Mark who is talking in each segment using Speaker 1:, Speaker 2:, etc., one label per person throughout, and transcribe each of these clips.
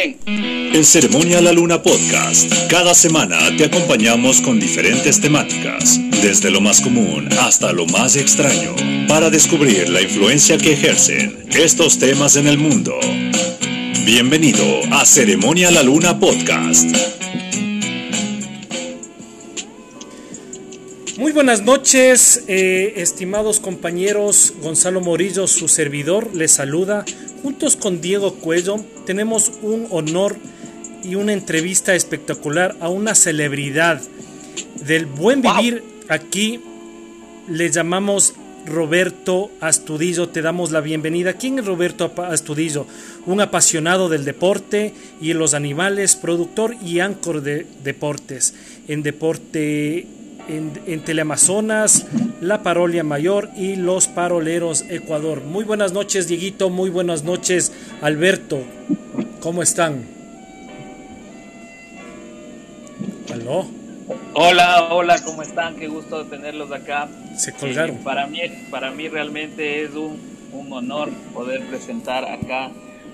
Speaker 1: En Ceremonia La Luna Podcast, cada semana te acompañamos con diferentes temáticas, desde lo más común hasta lo más extraño, para descubrir la influencia que ejercen estos temas en el mundo. Bienvenido a Ceremonia La Luna Podcast.
Speaker 2: Buenas noches, eh, estimados compañeros. Gonzalo Morillo, su servidor, les saluda. Juntos con Diego Cuello tenemos un honor y una entrevista espectacular a una celebridad del buen vivir. Aquí le llamamos Roberto Astudillo. Te damos la bienvenida. ¿Quién es Roberto Astudillo? Un apasionado del deporte y los animales, productor y ancor de deportes. En deporte en, Teleamazonas, La Parolia Mayor y Los Paroleros Ecuador. Muy buenas noches, Dieguito. Muy buenas noches, Alberto. ¿Cómo están?
Speaker 3: ¿Aló? Hola, hola, ¿cómo están? Qué gusto tenerlos acá.
Speaker 2: Se colgaron.
Speaker 3: Eh, para, mí, para mí realmente es un, un honor poder presentar acá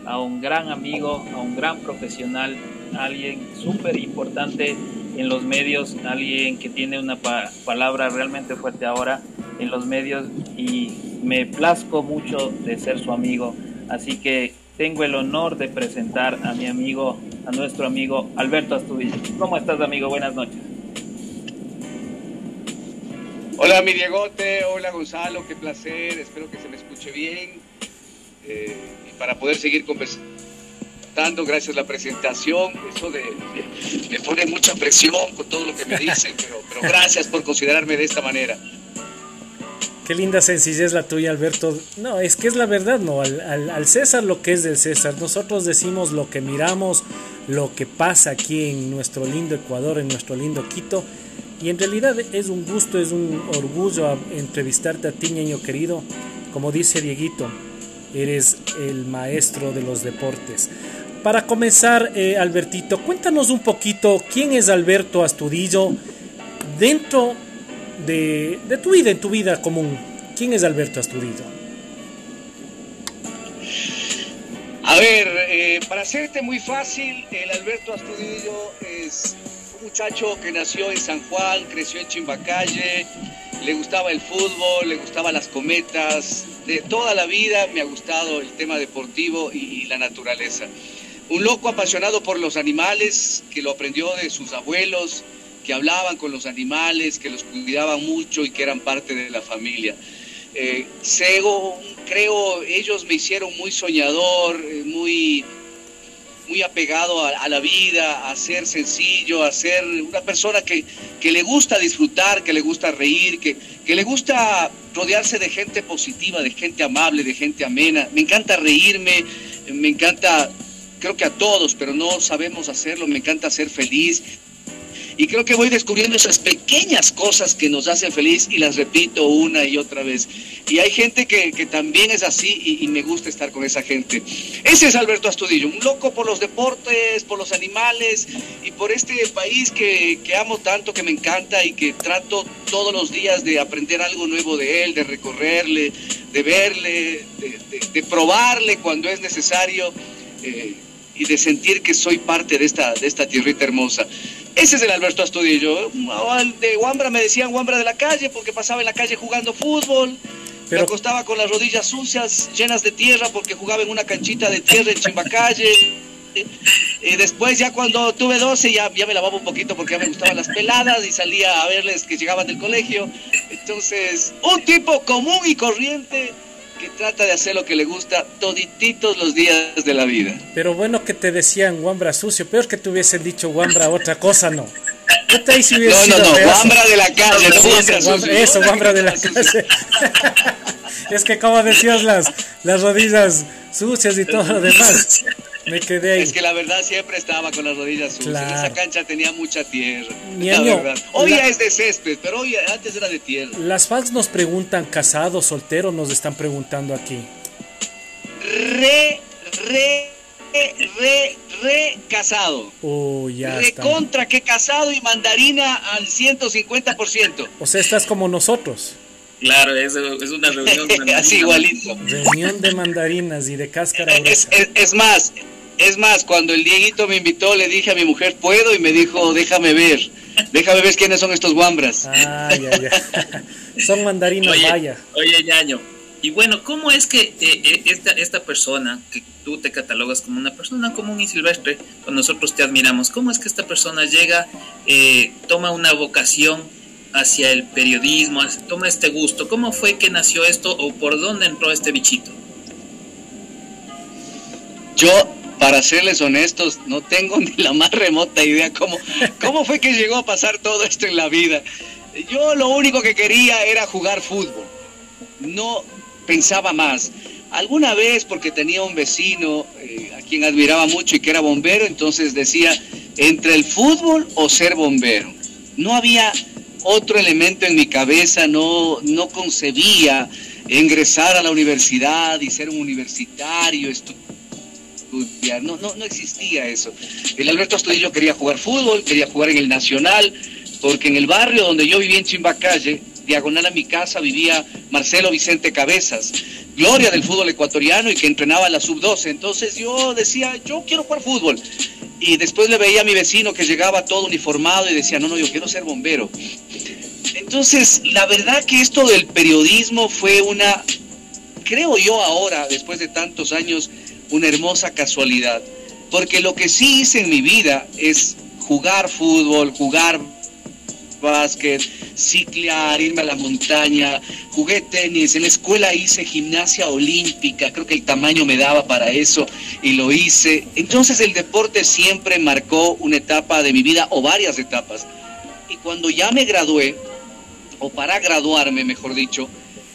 Speaker 3: a un gran amigo, a un gran profesional, alguien súper importante en los medios, alguien que tiene una palabra realmente fuerte ahora en los medios y me plazco mucho de ser su amigo. Así que tengo el honor de presentar a mi amigo, a nuestro amigo Alberto Astudillo. ¿Cómo estás, amigo? Buenas noches.
Speaker 4: Hola, mi Diegote. Hola, Gonzalo. Qué placer. Espero que se me escuche bien. Eh, para poder seguir conversando gracias a la presentación. Eso de, me pone mucha presión con todo lo que me dicen, pero, gracias por considerarme de esta manera.
Speaker 2: Qué linda sencillez la tuya, Alberto. No, es que es la verdad, ¿no? Al, César lo que es del César. Nosotros decimos lo que miramos, lo que pasa aquí en nuestro lindo Ecuador, en nuestro lindo Quito. Y en realidad es un gusto, es un orgullo entrevistarte a ti, niño querido. Como dice Dieguito, eres el maestro de los deportes. Para comenzar, eh, Albertito, cuéntanos un poquito quién es Alberto Astudillo dentro de, tu vida, en tu vida común. ¿Quién es Alberto Astudillo?
Speaker 4: A ver, eh, para hacerte muy fácil, el Alberto Astudillo es un muchacho que nació en San Juan, creció en Chimbacalle, le gustaba el fútbol, le gustaban las cometas, de toda la vida me ha gustado el tema deportivo y la naturaleza. Un loco apasionado por los animales, que lo aprendió de sus abuelos, que hablaban con los animales, que los cuidaban mucho y que eran parte de la familia. Eh, creo, ellos me hicieron muy soñador, eh, muy, muy apegado a, la vida, a ser sencillo, a ser una persona que, que le gusta disfrutar, que le gusta reír, que, que, le gusta rodearse de gente positiva, de gente amable, de gente amena. Me encanta reírme, me encanta creo que a todos, pero no sabemos hacerlo, me encanta ser feliz. Y creo que voy descubriendo esas pequeñas cosas que nos hacen feliz y las repito una y otra vez. Y hay gente que, también es así y, me gusta estar con esa gente. Ese es Alberto Astudillo, un loco por los deportes, por los animales y por este país que, amo tanto, que me encanta y que trato todos los días de aprender algo nuevo de él, de recorrerle, de verle, de, probarle cuando es necesario. Eh, y de sentir que soy parte de esta, de esta tierrita hermosa. Ese es el Alberto Astudillo. De Huambra me decían Huambra de la calle porque pasaba en la calle jugando fútbol. Me acostaba con las rodillas sucias, llenas de tierra, porque jugaba en una canchita de tierra en Chimbacalle. Y después ya cuando tuve 12 ya, ya me lavaba un poquito porque ya me gustaban las peladas y salía a verles que llegaban del colegio. Entonces, un tipo común y corriente que trata de hacer lo que le gusta todititos los días de la vida.
Speaker 2: Pero bueno que te decían guambra sucio, peor que te hubiesen dicho guambra otra cosa, no. no,
Speaker 4: no, no, guambra de la calle, no
Speaker 2: Eso, guambra de la calle. es que como decías las, las rodillas sucias y todo lo demás. Me quedé ahí.
Speaker 4: Es que la verdad siempre estaba con las rodillas sucias. Esa cancha tenía mucha tierra. Hoy es de césped, pero hoy antes era de tierra.
Speaker 2: Las fans nos preguntan, casado, soltero, nos están preguntando aquí.
Speaker 4: Re, re, re, re casado.
Speaker 2: Oh, ya
Speaker 4: re contra que casado y mandarina al 150%.
Speaker 2: O sea, estás como nosotros.
Speaker 3: Claro, es, es una reunión.
Speaker 4: Así igualito.
Speaker 2: Reunión de mandarinas y de cáscara.
Speaker 4: Es, es, más, Es más, cuando el Dieguito me invitó, le dije a mi mujer, ¿puedo? Y me dijo, déjame ver. Déjame ver quiénes son estos guambras.
Speaker 2: Ah, ya, ya. son mandarinas, vaya.
Speaker 5: Oye, ñaño. Y bueno, ¿cómo es que eh, eh, esta, esta persona, que tú te catalogas como una persona común y silvestre, cuando nosotros te admiramos, ¿cómo es que esta persona llega, eh, toma una vocación hacia el periodismo, toma este gusto? ¿Cómo fue que nació esto o por dónde entró este bichito?
Speaker 4: Yo, para serles honestos, no tengo ni la más remota idea cómo, cómo fue que llegó a pasar todo esto en la vida. Yo lo único que quería era jugar fútbol. No pensaba más. Alguna vez, porque tenía un vecino eh, a quien admiraba mucho y que era bombero, entonces decía, entre el fútbol o ser bombero. No había otro elemento en mi cabeza, no, no concebía ingresar a la universidad y ser un universitario, estudiar, no, no, no existía eso. El Alberto Astudillo quería jugar fútbol, quería jugar en el Nacional, porque en el barrio donde yo vivía en Chimbacalle, diagonal a mi casa, vivía Marcelo Vicente Cabezas, gloria del fútbol ecuatoriano y que entrenaba la sub-12. Entonces yo decía, yo quiero jugar fútbol. Y después le veía a mi vecino que llegaba todo uniformado y decía, no, no, yo quiero ser bombero. Entonces, la verdad que esto del periodismo fue una, creo yo ahora, después de tantos años, una hermosa casualidad. Porque lo que sí hice en mi vida es jugar fútbol, jugar básquet, ciclear, irme a la montaña, jugué tenis, en la escuela hice gimnasia olímpica, creo que el tamaño me daba para eso y lo hice. Entonces el deporte siempre marcó una etapa de mi vida o varias etapas. Y cuando ya me gradué, o para graduarme, mejor dicho,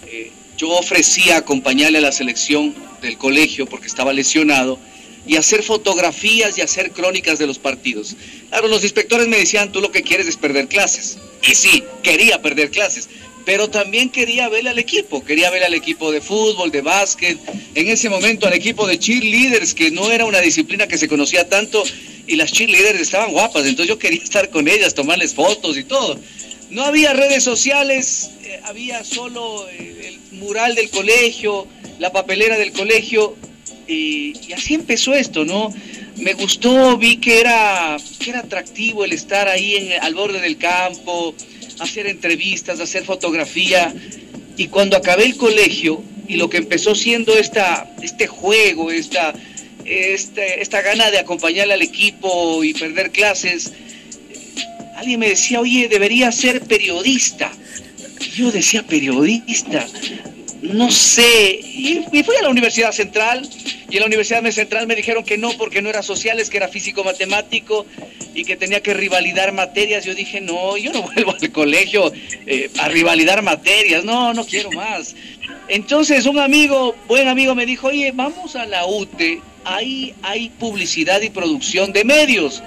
Speaker 4: eh, yo ofrecía acompañarle a la selección del colegio porque estaba lesionado y hacer fotografías y hacer crónicas de los partidos. Claro, los inspectores me decían, tú lo que quieres es perder clases. Y sí, quería perder clases, pero también quería ver al equipo, quería ver al equipo de fútbol, de básquet, en ese momento al equipo de cheerleaders, que no era una disciplina que se conocía tanto, y las cheerleaders estaban guapas, entonces yo quería estar con ellas, tomarles fotos y todo. No había redes sociales, eh, había solo eh, el mural del colegio, la papelera del colegio, y, así empezó esto, ¿no? Me gustó, vi que era, que era atractivo el estar ahí en, al borde del campo, hacer entrevistas, hacer fotografía. Y cuando acabé el colegio y lo que empezó siendo esta, este juego, esta, este, esta gana de acompañar al equipo y perder clases, alguien me decía, oye, debería ser periodista. yo decía, periodista, no sé. Y, fui a la Universidad Central y en la Universidad Central me dijeron que no porque no era sociales, que era físico matemático y que tenía que rivalidar materias. Yo dije, no, yo no vuelvo al colegio eh, a rivalidar materias, no, no quiero más. Entonces un amigo, buen amigo, me dijo, oye, vamos a la UTE, ahí hay publicidad y producción de medios.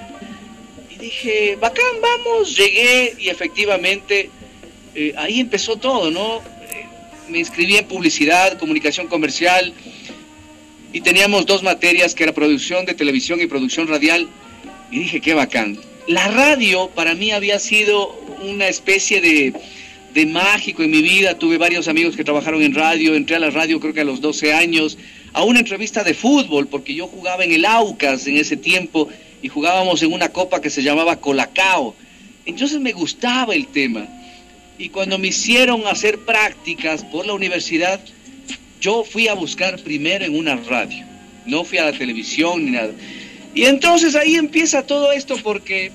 Speaker 4: Dije, bacán, vamos, llegué y efectivamente eh, ahí empezó todo, ¿no? me inscribí en publicidad, comunicación comercial y teníamos dos materias que era producción de televisión y producción radial y dije, qué bacán. La radio para mí había sido una especie de, de mágico en mi vida. Tuve varios amigos que trabajaron en radio, entré a la radio creo que a los 12 años, a una entrevista de fútbol, porque yo jugaba en el Aucas en ese tiempo y jugábamos en una copa que se llamaba Colacao. Entonces me gustaba el tema. Y cuando me hicieron hacer prácticas por la universidad, yo fui a buscar primero en una radio. No fui a la televisión ni nada. Y entonces ahí empieza todo esto porque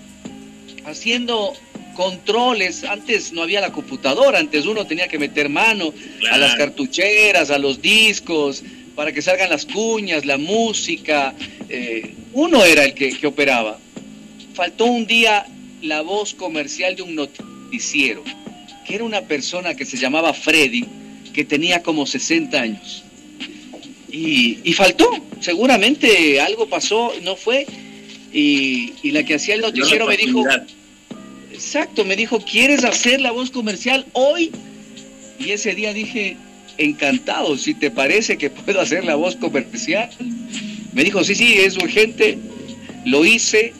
Speaker 4: haciendo controles, antes no había la computadora, antes uno tenía que meter mano a las cartucheras, a los discos, para que salgan las cuñas, la música. Eh, uno era el que, que operaba. Faltó un día la voz comercial de un noticiero que era una persona que se llamaba Freddy, que tenía como 60 años. Y, faltó, seguramente algo pasó, no fue. Y, la que hacía el noticiero me dijo, exacto, me dijo, ¿quieres hacer la voz comercial hoy? Y ese día dije, encantado, si te parece que puedo hacer la voz comercial. Me dijo, sí, sí, es urgente. Lo hice,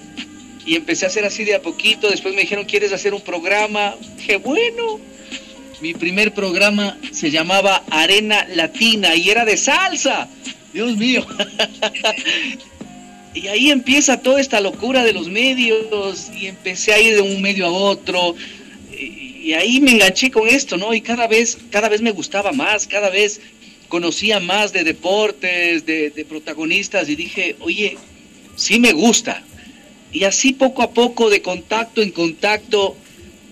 Speaker 4: y empecé a hacer así de a poquito. Después me dijeron, ¿quieres hacer un programa? Dije, bueno. Mi primer programa se llamaba Arena Latina y era de salsa. Dios mío. Y ahí empieza toda esta locura de los medios y empecé a ir de un medio a otro y, ahí me enganché con esto, ¿no? Y cada vez, cada vez me gustaba más, cada vez conocía más de deportes, de, de protagonistas y dije, oye, sí me gusta. Y así poco a poco, de contacto en contacto,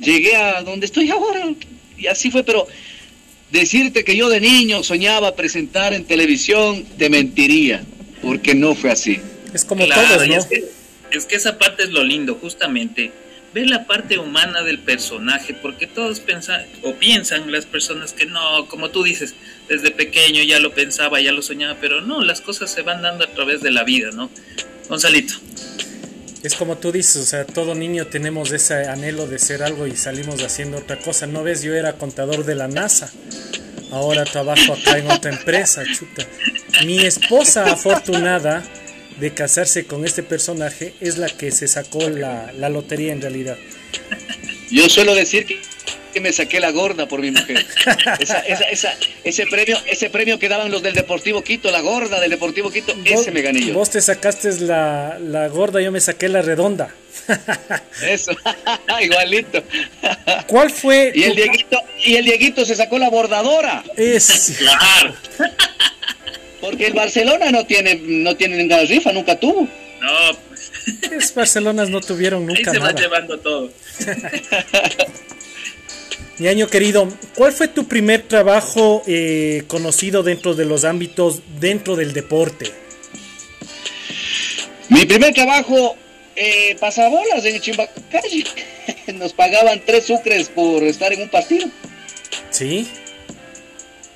Speaker 4: llegué a donde estoy ahora. Y así fue, pero decirte que yo de niño soñaba presentar en televisión, te mentiría, porque no fue así.
Speaker 2: Es como todo, ¿no?
Speaker 5: Es que, es que esa parte es lo lindo, justamente ver la parte humana del personaje, porque todos piensan o piensan las personas que no, como tú dices, desde pequeño ya lo pensaba, ya lo soñaba, pero no, las cosas se van dando a través de la vida, ¿no? Gonzalito.
Speaker 2: Es como tú dices, o sea, todo niño tenemos ese anhelo de ser algo y salimos haciendo otra cosa. ¿No ves? Yo era contador de la NASA. Ahora trabajo acá en otra empresa, chuta. Mi esposa afortunada de casarse con este personaje es la que se sacó la, la lotería en realidad.
Speaker 4: Yo suelo decir que, que, me saqué la gorda por mi mujer. Esa, esa, esa, ese, premio, ese premio que daban los del Deportivo Quito, la gorda del Deportivo Quito, ese me gané yo.
Speaker 2: Vos te sacaste la, la gorda, yo me saqué la redonda.
Speaker 4: Eso, igualito.
Speaker 2: ¿Cuál fue?
Speaker 4: Y el, Dieguito, y el Dieguito se sacó la bordadora.
Speaker 2: Es.
Speaker 5: Claro.
Speaker 4: Porque el Barcelona no tiene, no tiene ninguna rifa, nunca tuvo.
Speaker 5: No,
Speaker 2: pues. Barcelonas no tuvieron nunca
Speaker 5: Ahí se
Speaker 2: nada.
Speaker 5: va llevando todo.
Speaker 2: Mi año querido, ¿cuál fue tu primer trabajo eh, conocido dentro de los ámbitos dentro del deporte?
Speaker 4: Mi primer trabajo, eh, pasabolas en Chimbacalle. Nos pagaban tres sucres por estar en un partido.
Speaker 2: Sí.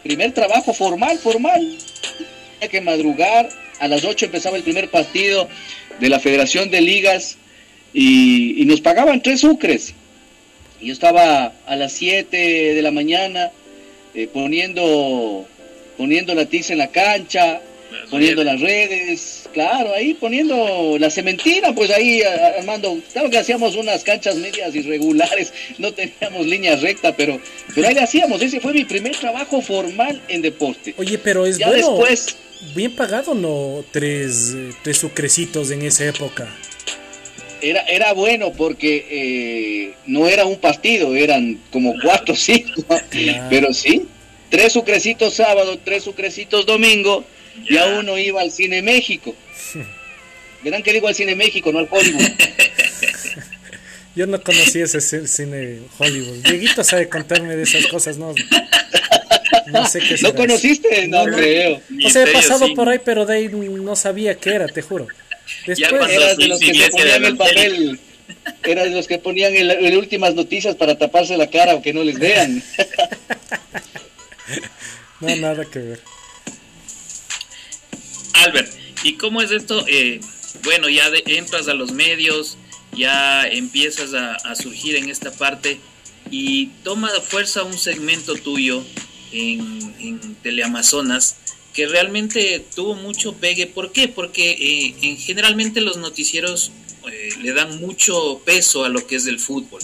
Speaker 4: Primer trabajo formal, formal. Tenía que madrugar. A las 8 empezaba el primer partido de la Federación de Ligas y, y nos pagaban tres sucres. Y yo estaba a las 7 de la mañana eh, poniendo, poniendo la tiza en la cancha,
Speaker 5: Las
Speaker 4: poniendo
Speaker 5: redes.
Speaker 4: las redes, claro, ahí poniendo la cementina, pues ahí armando, claro que hacíamos unas canchas medias irregulares, no teníamos línea recta, pero, pero ahí le hacíamos, ese fue mi primer trabajo formal en deporte.
Speaker 2: Oye, pero es
Speaker 4: Ya
Speaker 2: bueno.
Speaker 4: después,
Speaker 2: Bien pagado, ¿no? Tres, tres sucrecitos en esa época.
Speaker 4: era, era bueno porque eh, no era un partido, eran como cuatro o cinco,
Speaker 2: Claro.
Speaker 4: pero sí, tres sucrecitos sábado, tres sucrecitos domingo,
Speaker 5: Ya.
Speaker 4: ya uno iba al Cine México. Verán que digo al Cine México, no al Hollywood.
Speaker 2: Yo no conocí ese cine Hollywood. Dieguito sabe contarme de esas cosas, no. No sé qué
Speaker 4: ¿No conociste? No,
Speaker 2: No, no.
Speaker 4: creo.
Speaker 2: O sea, he pasado
Speaker 5: sí.
Speaker 2: por ahí, pero de ahí no sabía qué era, te juro. Después,
Speaker 4: Eras de los que se ponían
Speaker 5: de
Speaker 4: el papel. Eras de los que ponían el, el últimas noticias para taparse la cara o que no les vean.
Speaker 2: no, nada que ver.
Speaker 5: Albert, ¿y cómo es esto? Eh, bueno, ya de- entras a los medios, ya empiezas a, a surgir en esta parte y toma fuerza un segmento tuyo en, Teleamazonas que realmente tuvo mucho pegue. ¿Por qué? Porque eh, en, generalmente los noticieros eh, le dan mucho peso a lo que es el fútbol,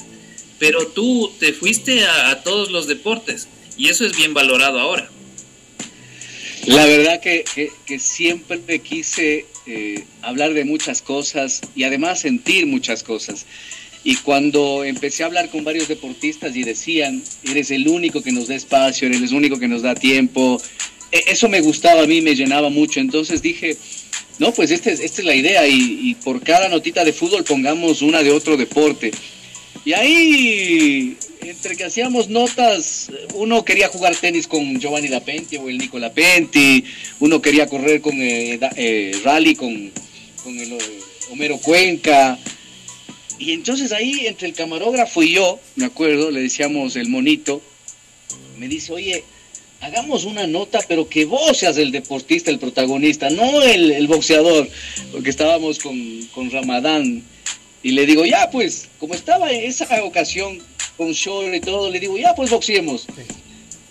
Speaker 5: pero tú te fuiste a, a todos los deportes y eso es bien valorado ahora.
Speaker 4: La verdad que, que- que siempre quise eh, hablar de muchas cosas y además sentir muchas cosas. Y cuando empecé a hablar con varios deportistas y decían, eres el único que nos da espacio, eres el único que nos da tiempo, e- eso me gustaba a mí, me llenaba mucho. Entonces dije, no, pues este es- esta es la idea y, por cada notita de fútbol pongamos una de otro deporte. Y ahí, entre que hacíamos notas, uno quería jugar tenis con Giovanni Lapenti o el Nico Lapenti, uno quería correr con eh, eh, rally con, con el eh, Homero Cuenca. Y entonces ahí, entre el camarógrafo y yo, me acuerdo, le decíamos el monito, me dice, oye, hagamos una nota, pero que vos seas el deportista, el protagonista, no el, el boxeador, porque estábamos con, con Ramadán. Y le digo, ya pues, como estaba en esa ocasión con show y todo, le digo, ya pues boxeemos.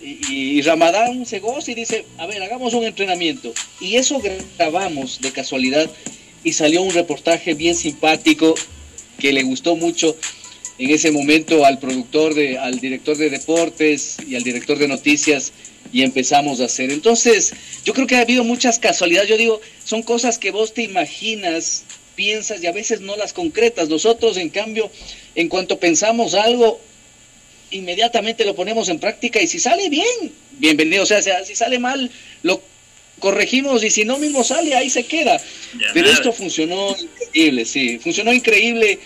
Speaker 4: Y, y Ramadán se goza y dice, a ver, hagamos un entrenamiento. Y eso grabamos de casualidad y salió un reportaje bien simpático que le gustó mucho en ese momento al productor, de, al director de deportes y al director de noticias y empezamos a hacer. Entonces, yo creo que ha habido muchas casualidades. Yo digo, son cosas que vos te imaginas, piensas y a veces no las concretas. Nosotros, en cambio, en cuanto pensamos algo, inmediatamente lo ponemos en práctica y si sale bien, bienvenido. O sea, si sale mal, lo corregimos y si no mismo sale, ahí se queda. Pero esto funcionó increíble, sí, funcionó increíble.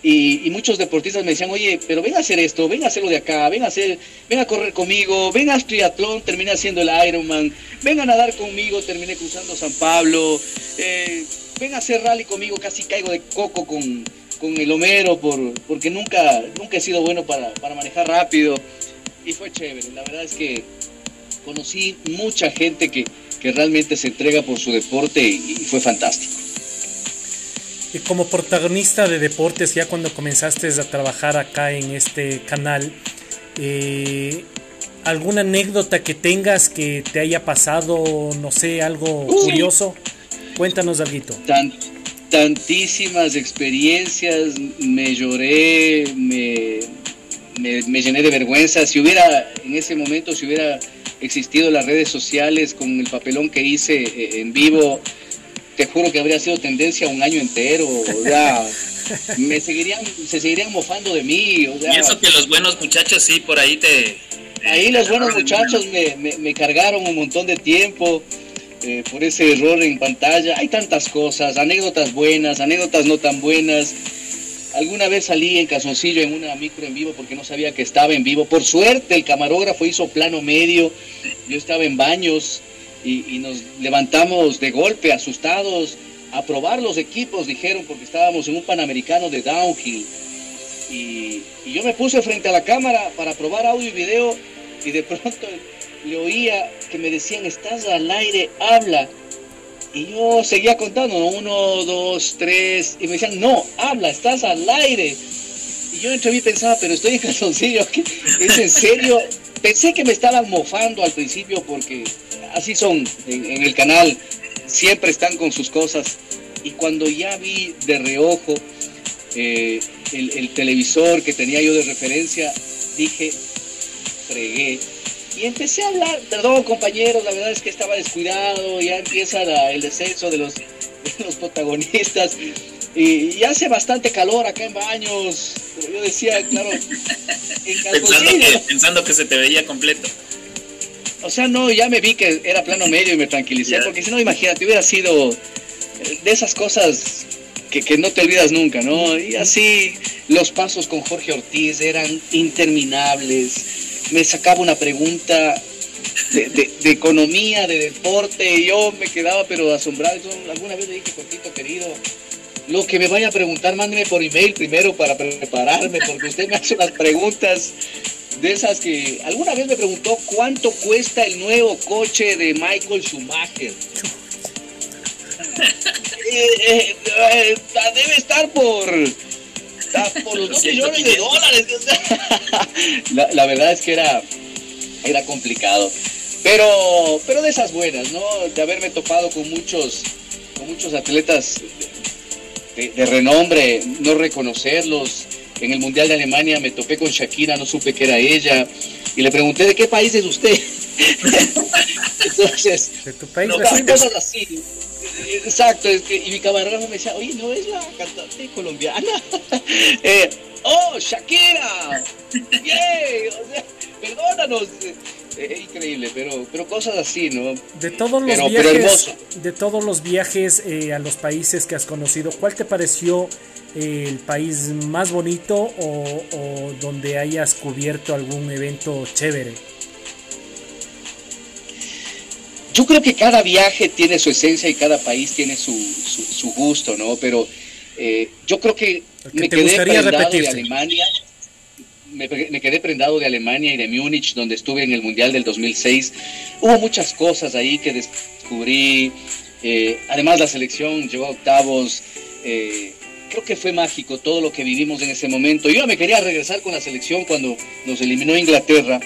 Speaker 4: Y, muchos deportistas me decían, oye, pero ven a hacer esto, ven a hacerlo de acá, ven a hacer, ven a correr conmigo, ven a triatlón, terminé haciendo el Ironman, ven a nadar conmigo, terminé cruzando San Pablo, eh, ven a hacer rally conmigo, casi caigo de coco con, con el Homero por, porque nunca, nunca he sido bueno para, para manejar rápido y fue chévere. La verdad es que conocí mucha gente que, que realmente se entrega por su deporte y, fue fantástico.
Speaker 2: Y como protagonista de deportes, ya cuando comenzaste a trabajar acá en este canal, eh, ¿alguna anécdota que tengas que te haya pasado, no sé, algo curioso? Cuéntanos algo.
Speaker 4: Tan, tantísimas experiencias, me lloré, me, me, llené de vergüenza. Si hubiera, en ese momento, si hubiera existido las redes sociales con el papelón que hice eh, en vivo, te juro que habría sido tendencia un año entero. O sea, me seguirían, se seguirían mofando de mí. O
Speaker 5: y eso que los buenos muchachos sí, por ahí te...
Speaker 4: ahí los buenos muchachos me, me, cargaron un montón de tiempo. Eh, por ese error en pantalla. Hay tantas cosas, anécdotas buenas, anécdotas no tan buenas. Alguna vez salí en Casoncillo en una micro en vivo porque no sabía que estaba en vivo. Por suerte el camarógrafo hizo plano medio. Yo estaba en baños y, nos levantamos de golpe, asustados, a probar los equipos, dijeron, porque estábamos en un Panamericano de Downhill. Y, y yo me puse frente a la cámara para probar audio y video y de pronto le oía que me decían, estás al aire, habla. Y yo seguía contando, uno, dos, tres, y me decían, no, habla, estás al aire. Y yo entre mí pensaba, pero estoy en calzoncillo, ¿es en serio? Pensé que me estaban mofando al principio porque así son en, el canal, siempre están con sus cosas. Y cuando ya vi de reojo eh, el, el televisor que tenía yo de referencia, dije, fregué, y empecé a hablar, perdón compañeros, la verdad es que estaba descuidado, ya empieza el descenso de los, los protagonistas. Y, hace bastante calor acá en baños. Pero yo decía, claro,
Speaker 5: en pensando que, pensando que se te veía completo.
Speaker 4: O sea, no, ya me vi que era plano medio y me tranquilicé, porque si no, imagínate, hubiera sido de esas cosas que, que, no te olvidas nunca, ¿no? Y así los pasos con Jorge Ortiz eran interminables me sacaba una pregunta de, economía, de deporte, y yo me quedaba pero asombrado. alguna vez le dije, cortito querido, lo que me vaya a preguntar, mándeme por email primero para prepararme, porque usted me hace unas preguntas de esas que alguna vez me preguntó cuánto cuesta el nuevo coche de Michael Schumacher. Eh, eh, eh, debe estar por por los dos millones de dólares. la, verdad es que era, era complicado. Pero, pero de esas buenas, ¿no? De haberme topado con muchos, con muchos atletas de, renombre, no reconocerlos. En el Mundial de Alemania me topé con Shakira, no supe que era ella. Y le pregunté, ¿de qué país es usted? Entonces,
Speaker 2: ¿De tu país?
Speaker 4: cosas así. Exacto, es que, y mi camarógrafo me decía, oye, ¿no es la cantante colombiana? eh, ¡Oh, Shakira! ¡Yay! O sea, perdónanos. Eh, increíble, pero, pero cosas así, ¿no?
Speaker 2: De todos los viajes, de todos los viajes eh, a los países que has conocido, ¿cuál te pareció eh, el país más bonito o, o donde hayas cubierto algún evento chévere?
Speaker 4: Yo creo que cada viaje tiene su esencia y cada país tiene su, su, gusto, ¿no? Pero eh, yo creo que me quedé prendado de Alemania. Me, quedé prendado de Alemania y de Múnich, donde estuve en el Mundial del 2006. Hubo muchas cosas ahí que descubrí. Eh, además, la selección llegó a octavos. Eh, creo que fue mágico todo lo que vivimos en ese momento. Yo me quería regresar con la selección cuando nos eliminó Inglaterra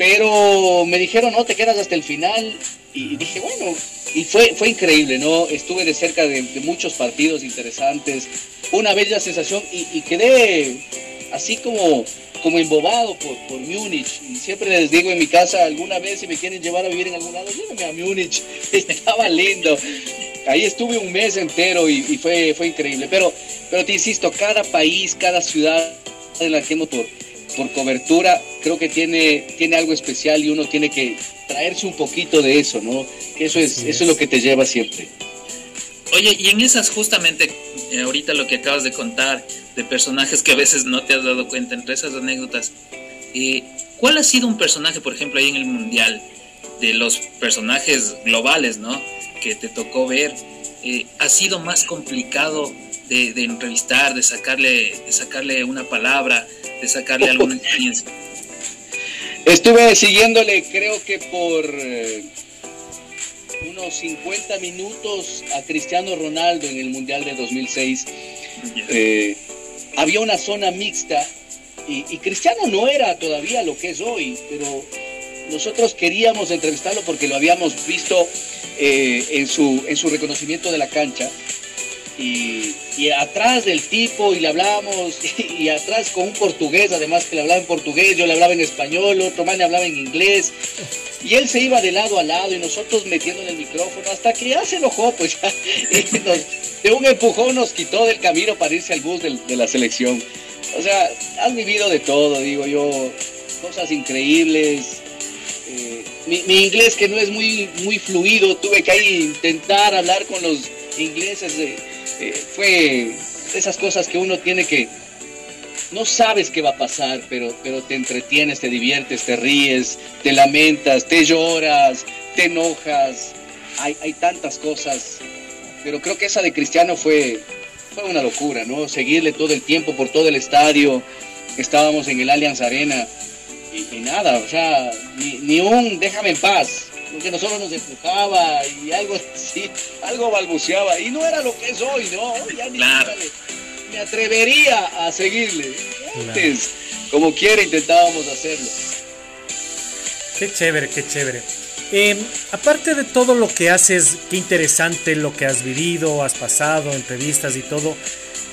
Speaker 4: pero me dijeron, no, te quedas hasta el final. Y dije, bueno, y fue, fue increíble, ¿no? Estuve de cerca de, muchos partidos interesantes, una bella sensación y, quedé así como como embobado por, por Múnich. Siempre les digo en mi casa, alguna vez si me quieren llevar a vivir en algún lado, llévenme a Múnich. Estaba lindo. Ahí estuve un mes entero y, fue, fue increíble. Pero, pero te insisto, cada país, cada ciudad en la que hemos por, por cobertura, creo que tiene, tiene algo especial y uno tiene que traerse un poquito de eso, ¿no? Que eso es, eso es lo que te lleva siempre.
Speaker 5: Oye, y en esas justamente, eh, ahorita lo que acabas de contar, de personajes que a veces no te has dado cuenta, entre esas anécdotas, eh, ¿cuál ha sido un personaje, por ejemplo, ahí en el Mundial, de los personajes globales, ¿no? Que te tocó ver, eh, ha sido más complicado de, entrevistar, de sacarle, de sacarle una palabra, de sacarle alguna experiencia?
Speaker 4: Estuve siguiéndole, creo que por unos 50 minutos a Cristiano Ronaldo en el Mundial de 2006. Eh, había una zona mixta y, Cristiano no era todavía lo que es hoy, pero nosotros queríamos entrevistarlo porque lo habíamos visto eh, en, su, en su reconocimiento de la cancha. Y, y, atrás del tipo y le hablábamos y, atrás con un portugués además que le hablaba en portugués, yo le hablaba en español, otro man le hablaba en inglés y él se iba de lado a lado y nosotros metiendo en el micrófono hasta que ya se enojó, pues ya de un empujón nos quitó del camino para irse al bus de, la selección. O sea, has vivido de todo, digo yo, cosas increíbles. Eh, mi, inglés que no es muy, muy fluido, tuve que ahí intentar hablar con los ingleses. Eh, eh, fue esas cosas que uno tiene que, no sabes qué va a pasar, pero, pero te entretienes, te diviertes, te ríes, te lamentas, te lloras, te enojas. Hay, hay tantas cosas. Pero creo que esa de Cristiano fue, fue una locura, ¿no? Seguirle todo el tiempo por todo el estadio. Estábamos en el Allianz Arena y, nada, o sea, ni, un déjame en paz. Porque nosotros nos empujaba y algo así, algo balbuceaba. Y no era lo que es hoy, ¿no? Ya ni claro me atrevería a seguirle. Antes, como quiera, intentábamos hacerlo.
Speaker 2: Qué chévere, qué chévere. Em, aparte de todo lo que haces, qué interesante lo que has vivido, has pasado, entrevistas y todo.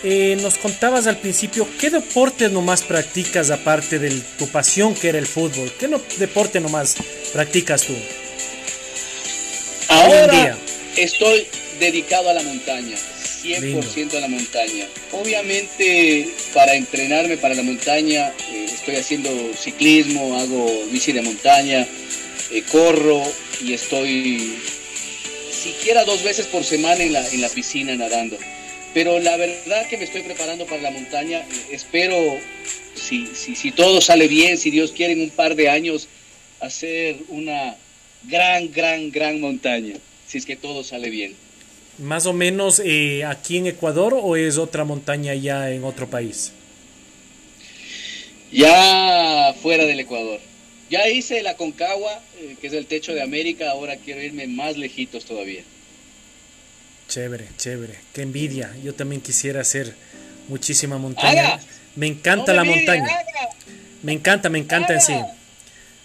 Speaker 2: Eh, nos contabas al principio, ¿qué deporte nomás practicas aparte de tu pasión que era el fútbol? ¿Qué deporte nomás practicas tú?
Speaker 4: Ahora estoy dedicado a la montaña. 100% a la montaña. Obviamente para entrenarme para la montaña eh, estoy haciendo ciclismo, hago bici de montaña, eh, corro y estoy siquiera dos veces por semana en la, en la piscina nadando. Pero la verdad que me estoy preparando para la montaña, eh, espero, si, si, si todo sale bien, si Dios quiere en un par de años, hacer una gran, gran, gran montaña, si es que todo sale bien.
Speaker 2: ¿Más o menos eh, aquí en Ecuador o es otra montaña ya en otro país?
Speaker 4: Ya fuera del Ecuador. Ya hice la Concagua, eh, que es el techo de América, ahora quiero irme más lejitos todavía.
Speaker 2: Chévere, chévere. Qué envidia. Yo también quisiera hacer muchísima montaña. Me encanta la montaña. Me encanta, me encanta en sí.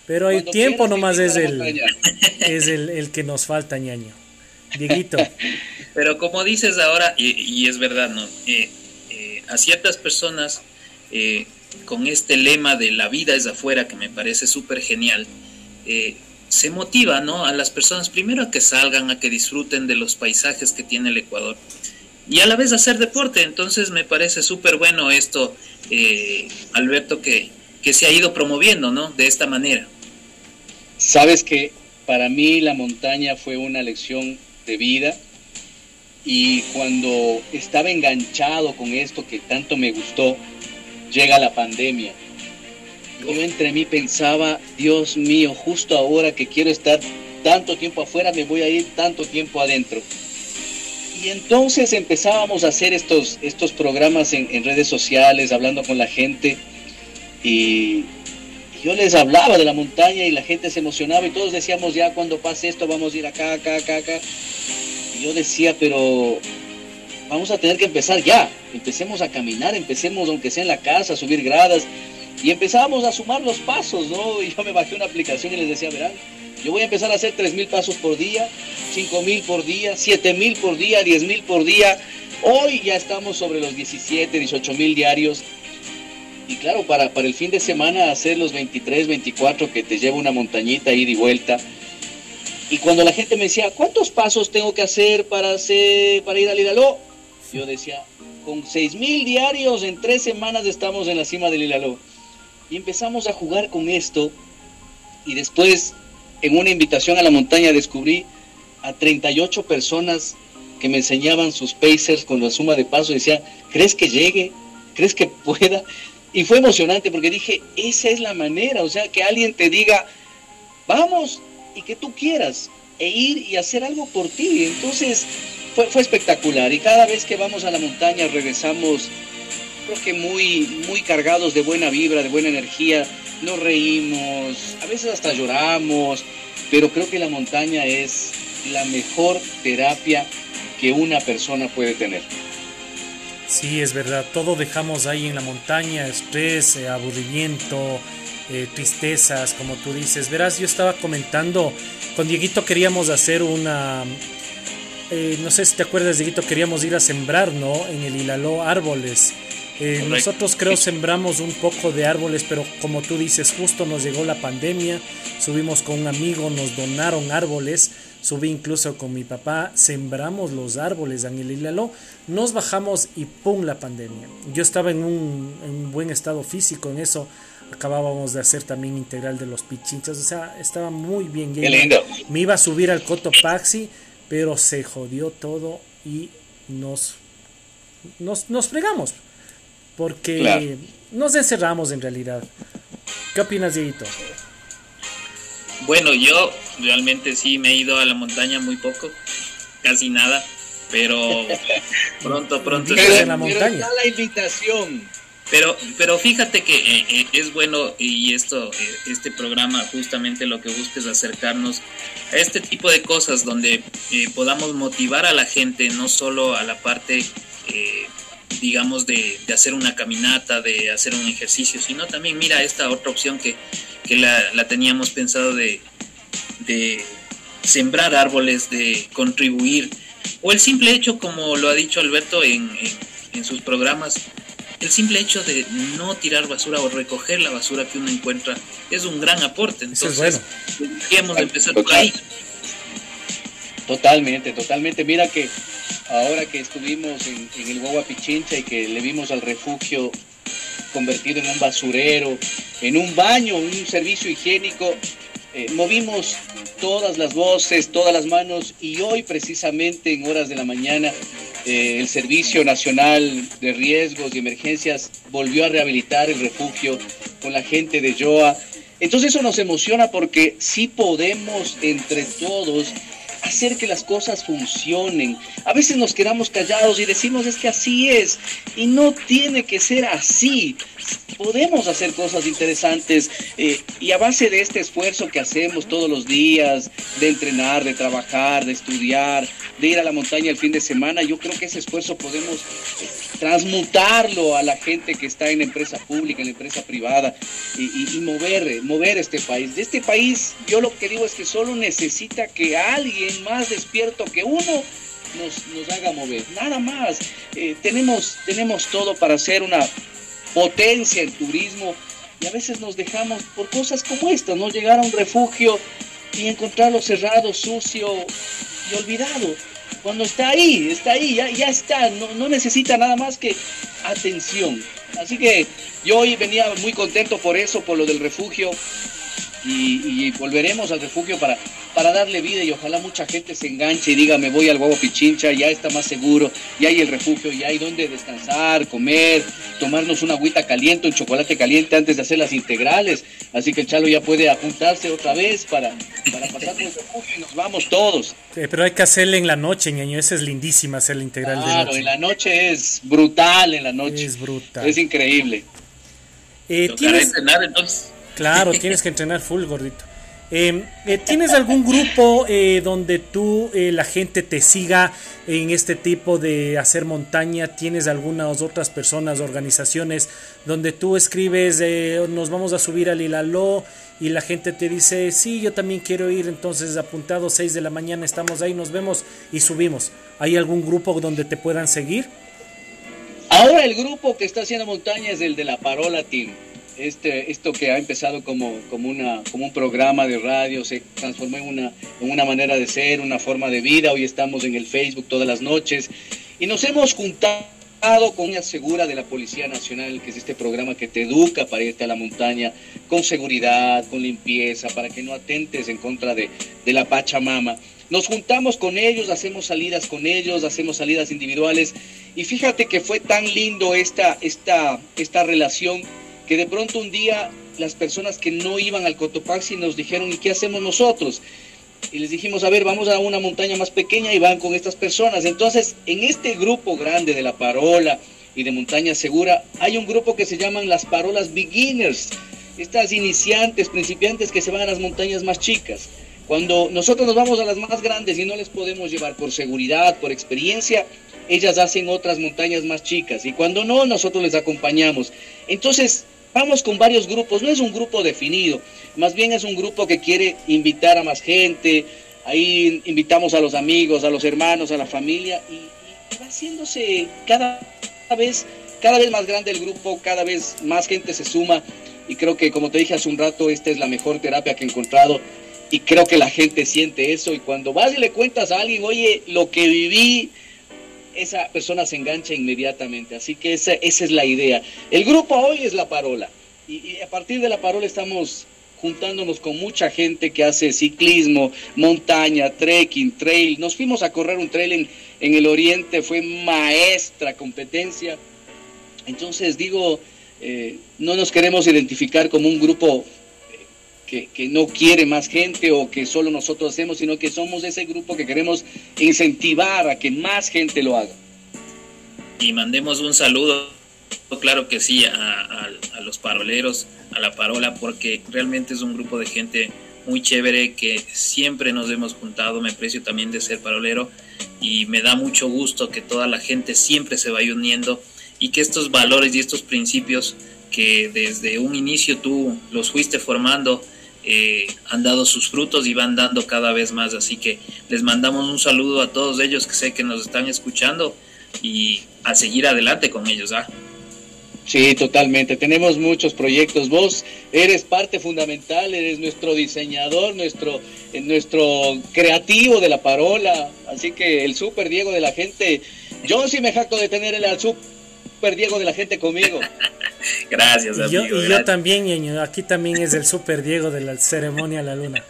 Speaker 2: Pero el tiempo nomás es el, es el, el que nos falta, ñaño. Dieguito.
Speaker 5: Pero como dices ahora, y, es verdad, ¿no? Eh, eh, a ciertas personas, eh, con este lema de la vida es afuera, que me parece súper genial, se motiva, ¿no? A las personas primero a que salgan, a que disfruten de los paisajes que tiene el Ecuador y a la vez hacer deporte. Entonces me parece súper bueno esto, Alberto, que, que se ha ido promoviendo, ¿no? De esta manera.
Speaker 4: Sabes que para mí la montaña fue una lección de vida y cuando estaba enganchado con esto que tanto me gustó, llega la pandemia. Yo entre mí pensaba, Dios mío, justo ahora que quiero estar tanto tiempo afuera, me voy a ir tanto tiempo adentro. Y entonces empezábamos a hacer estos, estos programas en, en redes sociales, hablando con la gente. Y yo les hablaba de la montaña y la gente se emocionaba y todos decíamos, ya cuando pase esto vamos a ir acá, acá, acá, acá yo decía, pero vamos a tener que empezar ya. Empecemos a caminar, empecemos aunque sea en la casa, a subir gradas. Y empezábamos a sumar los pasos, ¿no? Y yo me bajé una aplicación y les decía, verán, yo voy a empezar a hacer 3.000 pasos por día, 5.000 por día, 7.000 por día, 10.000 por día. Hoy ya estamos sobre los 17, 18.000 diarios. Y claro, para, para el fin de semana hacer los 23, 24 que te lleva una montañita ida y vuelta. Y cuando la gente me decía, ¿cuántos pasos tengo que hacer para, hacer, para ir al Hilaló? Yo decía, con 6 mil diarios en tres semanas estamos en la cima del Hilaló. Y empezamos a jugar con esto. Y después, en una invitación a la montaña, descubrí a 38 personas que me enseñaban sus pacers con la suma de pasos. Decía, ¿crees que llegue? ¿Crees que pueda? Y fue emocionante porque dije, esa es la manera, o sea, que alguien te diga, vamos, y que tú quieras, e ir y hacer algo por ti. Entonces, fue, fue espectacular. Y cada vez que vamos a la montaña regresamos, creo que muy, muy cargados de buena vibra, de buena energía. Nos reímos, a veces hasta lloramos, pero creo que la montaña es la mejor terapia que una persona puede tener.
Speaker 2: Sí, es verdad, todo dejamos ahí en la montaña, estrés, eh, aburrimiento, eh, tristezas, como tú dices. Verás, yo estaba comentando, con Dieguito queríamos hacer una, eh, no sé si te acuerdas, Dieguito, queríamos ir a sembrar, ¿no? En el Hilaló árboles. Nosotros creo sembramos un poco de árboles, pero como tú dices, justo nos llegó la pandemia, subimos con un amigo, nos donaron árboles subí incluso con mi papá, sembramos los árboles en el Hilaló, nos bajamos y ¡pum! la pandemia. Yo estaba en un, buen estado físico en eso, acabábamos de hacer también integral de los pichinchas, o sea, estaba muy bien. Me iba a subir al Cotopaxi, pero se jodió todo y nos, nos, nos fregamos, porque nos encerramos en realidad. ¿Qué opinas, Dieguito?
Speaker 5: Bueno, yo realmente sí me he ido a la montaña muy poco, casi nada, pero pronto, pronto.
Speaker 4: Pero, en la montaña. la invitación.
Speaker 5: Pero, pero fíjate que eh, eh, es bueno y esto, eh, este programa justamente lo que busca es acercarnos a este tipo de cosas donde podamos motivar a la gente, no solo a la parte, digamos, de, de, hacer una caminata, de hacer un ejercicio, sino también mira esta otra opción que que la, teníamos pensado de, sembrar árboles, de contribuir, o el simple hecho, como lo ha dicho Alberto en, sus programas, el simple hecho de no tirar basura o recoger la basura que uno encuentra es un gran aporte. Entonces, queremos empezar por ahí.
Speaker 4: Totalmente, totalmente. Mira que ahora que estuvimos en, el Guagua Pichincha y que le vimos al refugio convertido en un basurero, en un baño, un servicio higiénico. Eh, movimos todas las voces, todas las manos y hoy precisamente en horas de la mañana eh, el Servicio Nacional de Riesgos y Emergencias volvió a rehabilitar el refugio con la gente de Joa. Entonces eso nos emociona porque sí podemos entre todos hacer que las cosas funcionen. A veces nos quedamos callados y decimos es que así es y no tiene que ser así. Podemos hacer cosas interesantes eh, y a base de este esfuerzo que hacemos todos los días, de entrenar, de trabajar, de estudiar, de ir a la montaña el fin de semana, yo creo que ese esfuerzo podemos eh, transmutarlo a la gente que está en la empresa pública, en la empresa privada y, y mover, mover este país. De este país yo lo que digo es que solo necesita que alguien más despierto que uno nos, nos haga mover. Nada más. Eh, tenemos, tenemos todo para ser una potencia en turismo y a veces nos dejamos por cosas como esta, no llegar a un refugio y encontrarlo cerrado, sucio y olvidado. Cuando está ahí, está ahí, ya, ya está, no, no necesita nada más que atención. Así que yo hoy venía muy contento por eso, por lo del refugio y, volveremos al refugio para, para darle vida y ojalá mucha gente se enganche y diga me voy al huevo Pichincha, ya está más seguro, ya hay el refugio, ya hay donde descansar, comer, tomarnos una agüita caliente, un chocolate caliente antes de hacer las integrales. Así que el Chalo ya puede apuntarse otra vez para, para pasar por el refugio y nos vamos todos.
Speaker 2: pero hay que hacerle en la noche, ñaño, esa es lindísima hacer la integral
Speaker 4: de noche. en la noche es brutal, en la noche. Es brutal. Es increíble.
Speaker 2: Eh, ¿tienes... entonces. Claro, tienes que entrenar full, gordito. Em, eh, ¿Tienes algún grupo eh, donde tú, eh, la gente te siga en este tipo de hacer montaña? ¿Tienes algunas otras personas, organizaciones donde tú escribes, nos vamos a subir al Hilaló y la gente te dice, sí, yo también quiero ir, entonces apuntado 6 de la mañana estamos ahí, nos vemos y subimos? ¿Hay algún grupo donde te puedan seguir?
Speaker 4: Ahora el grupo que está haciendo montaña es el de la Parola Team. Este, esto que ha empezado como, como, una, como un programa de radio, se transformó en una, en una manera de ser, una forma de vida. Hoy estamos en el Facebook todas las noches y nos hemos juntado con una segura de la Policía Nacional, que es este programa que te educa para irte a la montaña con seguridad, con limpieza, para que no atentes en contra de, de la Pachamama. Nos juntamos con ellos, hacemos salidas con ellos, hacemos salidas individuales y fíjate que fue tan lindo esta, esta, esta relación que de pronto un día las personas que no iban al Cotopaxi nos dijeron, ¿y qué hacemos nosotros? Y les dijimos, a ver, vamos a una montaña más pequeña y van con estas personas. Entonces, en este grupo grande de la Parola y de Montaña Segura, hay un grupo que se llaman las Parolas Beginners, estas iniciantes, principiantes que se van a las montañas más chicas. Cuando nosotros nos vamos a las más grandes y no les podemos llevar por seguridad, por experiencia, ellas hacen otras montañas más chicas y cuando no, nosotros les acompañamos. Entonces, vamos con varios grupos, no es un grupo definido, más bien es un grupo que quiere invitar a más gente, ahí invitamos a los amigos, a los hermanos, a la familia y, va haciéndose cada vez, cada vez más grande el grupo, cada vez más gente se suma y creo que como te dije hace un rato, esta es la mejor terapia que he encontrado y creo que la gente siente eso y cuando vas y le cuentas a alguien, oye, lo que viví, esa persona se engancha inmediatamente. Así que esa, esa es la idea. El grupo hoy es la parola y, a partir de la parola estamos juntándonos con mucha gente que hace ciclismo, montaña, trekking, trail. Nos fuimos a correr un trail en, en el oriente, fue maestra competencia. Entonces digo, eh, no nos queremos identificar como un grupo que, no quiere más gente o que solo nosotros hacemos, sino que somos ese grupo que queremos incentivar a que más gente lo haga.
Speaker 5: Y mandemos un saludo, claro que sí, a, los paroleros, a la parola, porque realmente es un grupo de gente muy chévere que siempre nos hemos juntado, me aprecio también de ser parolero y me da mucho gusto que toda la gente siempre se vaya uniendo y que estos valores y estos principios que desde un inicio tú los fuiste formando eh, han dado sus frutos y van dando cada vez más. Así que les mandamos un saludo a todos ellos que sé que nos están escuchando y a seguir adelante con ellos. ¿ah?
Speaker 4: Sí, totalmente. Tenemos muchos proyectos. Vos eres parte fundamental, eres nuestro diseñador, nuestro, nuestro creativo de la parola. Así que el super Diego de la gente, yo sí me jacto de tener el super Diego de la gente conmigo.
Speaker 5: Gracias, amigo.
Speaker 2: Y yo, también, Aquí también es el super Diego de la ceremonia La Luna.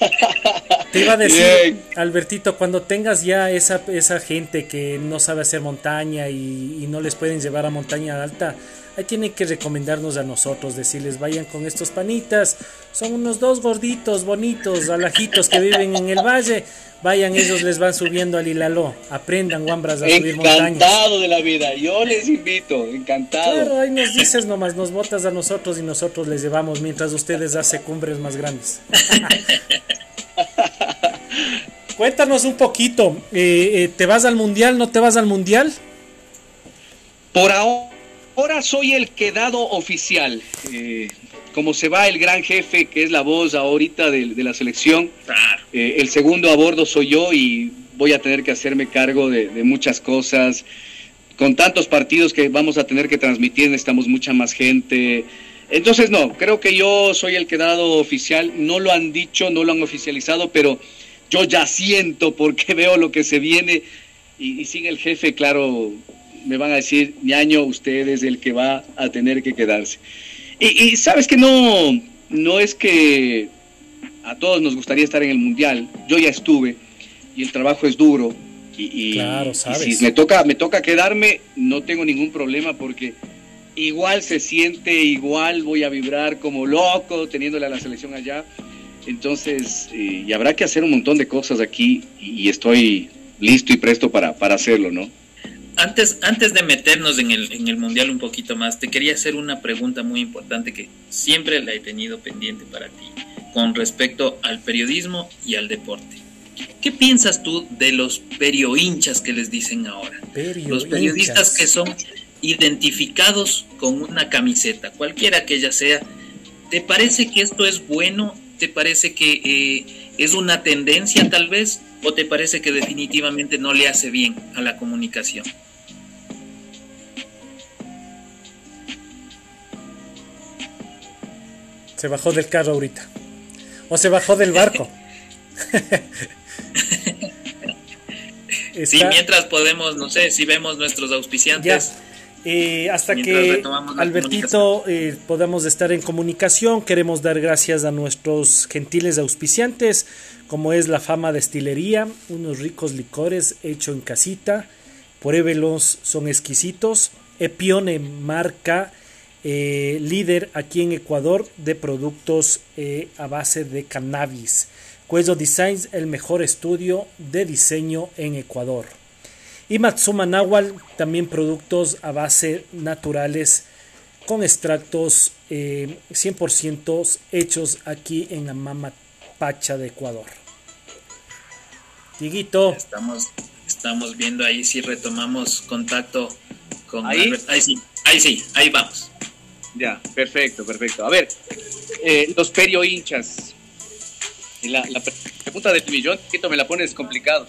Speaker 2: Te iba a decir, Albertito, cuando tengas ya esa, esa gente que no sabe hacer montaña y, no les pueden llevar a montaña alta, ahí tienen que recomendarnos a nosotros, decirles, vayan con estos panitas, son unos dos gorditos, bonitos, alajitos que viven en el valle, Vayan, ellos les van subiendo al Hilaló. Aprendan, guambras, a subir montañas.
Speaker 4: Encantado de la vida. Yo les invito. Encantado.
Speaker 2: Claro, ahí nos dices nomás, nos botas a nosotros y nosotros les llevamos mientras ustedes hacen cumbres más grandes. Cuéntanos un poquito. Eh, eh, ¿Te vas al mundial? ¿No te vas al mundial?
Speaker 4: Por ahora soy el quedado oficial. Eh, como se va el gran jefe, que es la voz ahorita de, la selección, eh, el segundo a bordo soy yo y voy a tener que hacerme cargo de, muchas cosas. Con tantos partidos que vamos a tener que transmitir, necesitamos mucha más gente. Entonces, no, creo que yo soy el quedado oficial. No lo han dicho, no lo han oficializado, pero yo ya siento porque veo lo que se viene. Y, y sigue el jefe, claro, me van a decir, ñaño, usted es el que va a tener que quedarse. Y, sabes que no, no es que a todos nos gustaría estar en el mundial. Yo ya estuve y el trabajo es duro. Y, claro, sabes. si me toca, me toca quedarme, no tengo ningún problema porque igual se siente, igual voy a vibrar como loco teniéndole a la selección allá. Entonces, eh, y habrá que hacer un montón de cosas aquí y estoy listo y presto para, para hacerlo, ¿no?
Speaker 5: Antes, antes de meternos en el, en el Mundial un poquito más, te quería hacer una pregunta muy importante que siempre la he tenido pendiente para ti, con respecto al periodismo y al deporte. ¿Qué piensas tú de los periohinchas que les dicen ahora? Los periodistas que son identificados con una camiseta, cualquiera que ella sea. ¿Te parece que esto es bueno? ¿Te parece que eh, es una tendencia tal vez? ¿O te parece que definitivamente no le hace bien a la comunicación?
Speaker 2: Se bajó del carro ahorita. O se bajó del barco.
Speaker 5: Sí, mientras podemos, no sé, si vemos nuestros auspiciantes.
Speaker 2: Eh, hasta que Albertito eh, podamos estar en comunicación, queremos dar gracias a nuestros gentiles auspiciantes, como es la fama destilería, unos ricos licores hechos en casita, pruébelos, son exquisitos. Epione, marca eh, líder aquí en Ecuador de productos a base de cannabis. Cuello Designs, el mejor estudio de diseño en Ecuador. Y Matsuma Nahual, también productos a base naturales con extractos 100% eh, hechos aquí en la Mama Pacha de Ecuador. Dieguito.
Speaker 5: Estamos, estamos viendo ahí si retomamos contacto con ¿Ahí? Ahí sí, ahí sí, ahí vamos.
Speaker 4: Ya, perfecto, perfecto. A ver, eh, los perio hinchas. La, la pregunta de tu millón, me la pones complicado.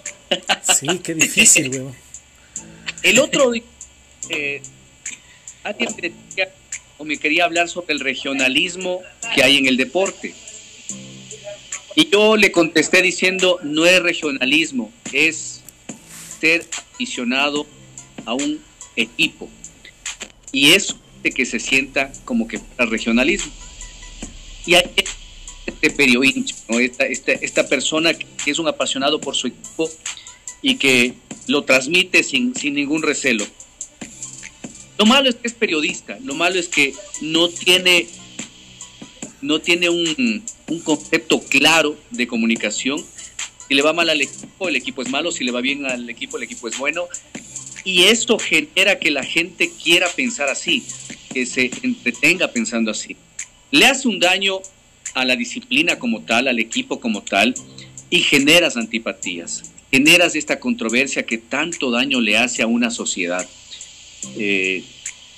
Speaker 2: Sí, qué difícil, weón.
Speaker 4: El otro eh, alguien me o me quería hablar sobre el regionalismo que hay en el deporte. Y yo le contesté diciendo, no es regionalismo, es ser aficionado a un equipo. Y eso de que se sienta como que para regionalismo. Y hay este periodista, esta, esta, esta persona que es un apasionado por su equipo y que lo transmite sin, sin ningún recelo. Lo malo es que es periodista, lo malo es que no tiene, no tiene un, un concepto claro de comunicación. Si le va mal al equipo, el equipo es malo, si le va bien al equipo, el equipo es bueno. Y esto genera que la gente quiera pensar así, que se entretenga pensando así. Le hace un daño a la disciplina como tal, al equipo como tal, y generas antipatías generas esta controversia que tanto daño le hace a una sociedad. Eh,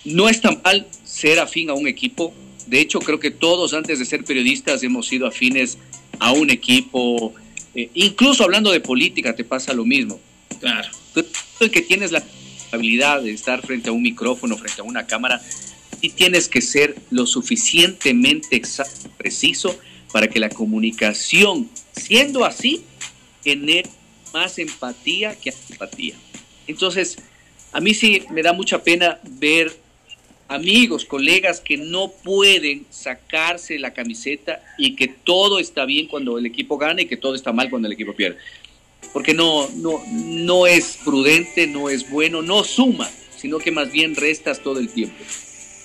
Speaker 4: no es tan mal ser afín a un equipo. De hecho, creo que todos antes de ser periodistas hemos sido afines a un equipo. Eh, incluso hablando de política te pasa lo mismo. Claro. Tú que tienes la habilidad de estar frente a un micrófono, frente a una cámara, y tienes que ser lo suficientemente exacto, preciso para que la comunicación, siendo así, genere más empatía que antipatía. Entonces, a mí sí me da mucha pena ver amigos, colegas que no pueden sacarse la camiseta y que todo está bien cuando el equipo gana y que todo está mal cuando el equipo pierde. Porque no, no, no es prudente, no es bueno, no suma, sino que más bien restas todo el tiempo.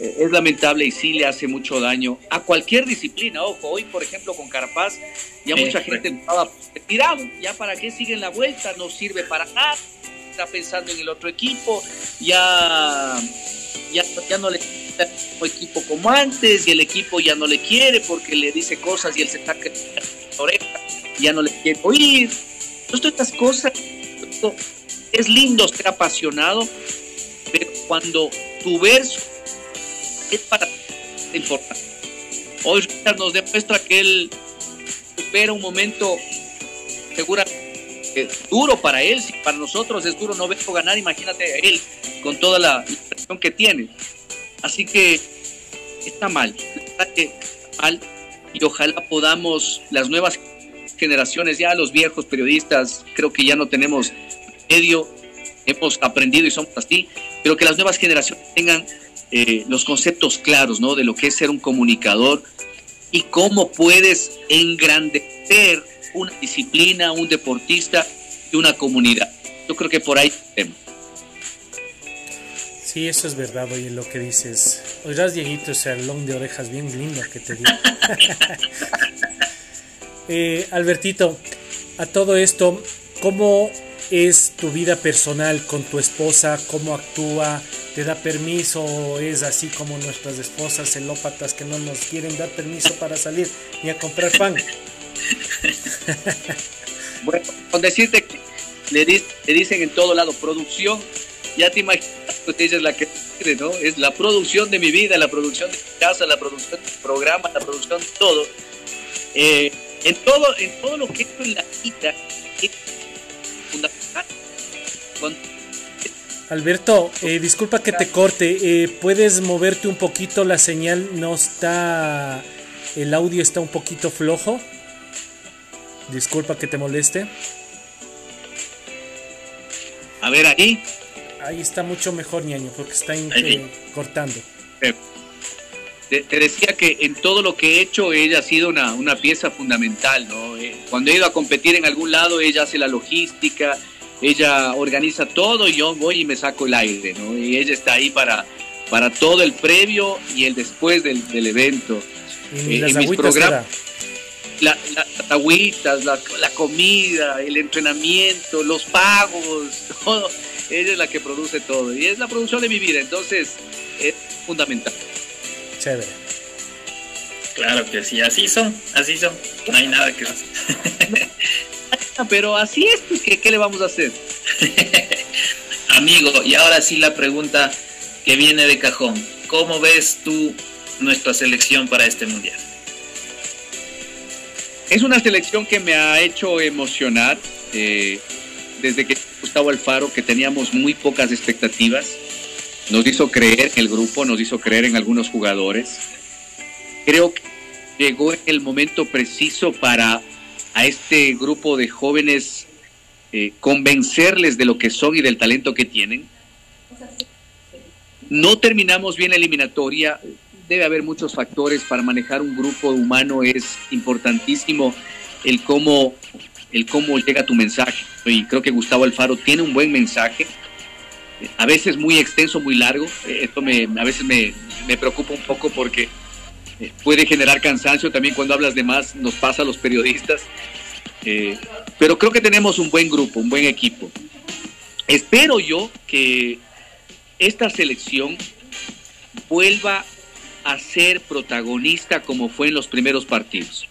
Speaker 4: Eh, es lamentable y sí le hace mucho daño a cualquier disciplina. Ojo, hoy por ejemplo con Carapaz ya mucha gente estaba tirado, ya para qué siguen la vuelta, no sirve para nada, está pensando en el otro equipo, ya, ya, ya no le el equipo como antes y el equipo ya no le quiere porque le dice cosas y él se está la oreja, ya no le quiere oír. Todas estas cosas, es lindo ser apasionado, pero cuando tu verso es para importante. Hoy Richard nos demuestra que él supera un momento seguramente duro para él, si para nosotros es duro no verlo ganar, imagínate él con toda la presión que tiene. Así que está mal, está mal y ojalá podamos las nuevas generaciones, ya los viejos periodistas, creo que ya no tenemos medio, hemos aprendido y somos así, pero que las nuevas generaciones tengan eh, los conceptos claros, ¿no? De lo que es ser un comunicador y cómo puedes engrandecer una disciplina, un deportista y una comunidad. Yo creo que por ahí
Speaker 2: Sí, eso es verdad, oye, lo que dices. Oirás, Dieguito, ese long de orejas bien lindo que te dio. eh, Albertito, a todo esto, ¿cómo es tu vida personal con tu esposa? ¿Cómo actúa? te da permiso es así como nuestras esposas celópatas que no nos quieren dar permiso para salir ni a comprar pan.
Speaker 4: bueno, con decirte que le, dicen en todo lado producción, ya te imaginas que ella es la que ¿no? Es la producción de mi vida, la producción de mi casa, la producción del programa, la producción de todo. Eh, en todo, en todo lo que es en la vida es fundamental.
Speaker 2: Alberto, eh, disculpa que te corte, eh, ¿puedes moverte un poquito? La señal no está el audio está un poquito flojo. Disculpa que te moleste.
Speaker 4: A ver ahí.
Speaker 2: Ahí está mucho mejor, ñaño, porque está cortando.
Speaker 4: Te, decía que en todo lo que he hecho ella ha sido una, una pieza fundamental, ¿no? Eh, cuando he ido a competir en algún lado, ella hace la logística, ella organiza todo y yo voy y me saco el aire, ¿no? Y ella está ahí para, para todo el previo y el después del, evento.
Speaker 2: Y eh, las en mis programas,
Speaker 4: las agüitas, la, la, comida, el entrenamiento, los pagos, todo. Ella es la que produce todo y es la producción de mi vida, entonces es fundamental.
Speaker 2: Chévere.
Speaker 5: Claro que sí, así son, así son. No hay nada que hacer.
Speaker 4: Pero así es, pues, ¿qué, le vamos a hacer?
Speaker 5: Amigo, y ahora sí la pregunta que viene de cajón. ¿Cómo ves tú nuestra selección para este mundial?
Speaker 4: Es una selección que me ha hecho emocionar eh, desde que Gustavo Alfaro, que teníamos muy pocas expectativas. Nos hizo creer en el grupo, nos hizo creer en algunos jugadores. Creo que llegó el momento preciso para a este grupo de jóvenes eh, convencerles de lo que son y del talento que tienen. No terminamos bien la eliminatoria, debe haber muchos factores para manejar un grupo humano, es importantísimo el cómo, el cómo llega tu mensaje. Y creo que Gustavo Alfaro tiene un buen mensaje, a veces muy extenso, muy largo. Esto me, a veces me, me preocupa un poco porque eh, puede generar cansancio también cuando hablas de más, nos pasa a los periodistas. Eh, pero creo que tenemos un buen grupo, un buen equipo. Espero yo que esta selección vuelva a ser protagonista como fue en los primeros partidos.